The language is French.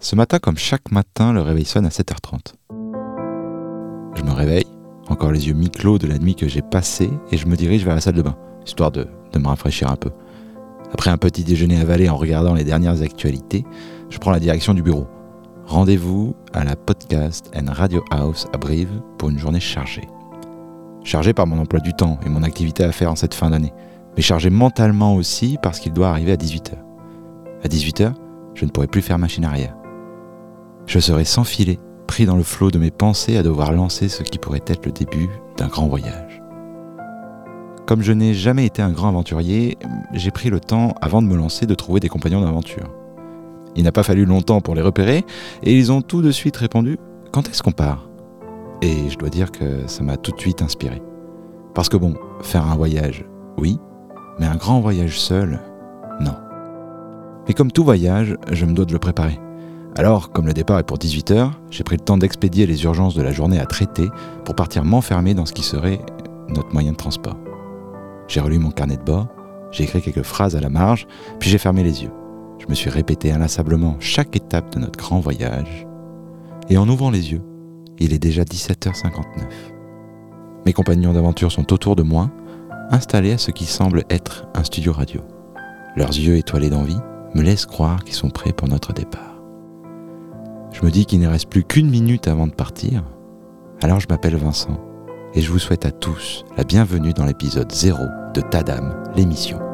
Ce matin, comme chaque matin, le réveil sonne à 7h30. Je me réveille, encore les yeux mi-clos de la nuit que j'ai passée, et je me dirige vers la salle de bain, histoire de, me rafraîchir un peu. Après un petit déjeuner avalé en regardant les dernières actualités, je prends la direction du bureau. Rendez-vous à la Podcast and Radio House à Brive pour une journée chargée. Chargée par mon emploi du temps et mon activité à faire en cette fin d'année, mais chargée mentalement aussi parce qu'il doit arriver à 18h. À 18h, je ne pourrai plus faire machine arrière. Je serai sans filet, pris dans le flot de mes pensées à devoir lancer ce qui pourrait être le début d'un grand voyage. Comme je n'ai jamais été un grand aventurier, j'ai pris le temps, avant de me lancer, de trouver des compagnons d'aventure. Il n'a pas fallu longtemps pour les repérer, et ils ont tout de suite répondu Quand est-ce qu'on part? Et je dois dire que ça m'a tout de suite inspiré. Parce que bon, faire un voyage, oui, mais un grand voyage seul, non. Mais comme tout voyage, je me dois de le préparer. Alors, comme le départ est pour 18h, j'ai pris le temps d'expédier les urgences de la journée à traiter pour partir m'enfermer dans ce qui serait notre moyen de transport. J'ai relu mon carnet de bord, j'ai écrit quelques phrases à la marge, puis j'ai fermé les yeux. Je me suis répété inlassablement chaque étape de notre grand voyage. Et en ouvrant les yeux, il est déjà 17h59. Mes compagnons d'aventure sont autour de moi, installés à ce qui semble être un studio radio. Leurs yeux étoilés d'envie me laissent croire qu'ils sont prêts pour notre départ. Je me dis qu'il ne reste plus qu'une minute avant de partir. Alors je m'appelle Vincent et je vous souhaite à tous la bienvenue dans l'épisode 0 de Tadam, l'émission.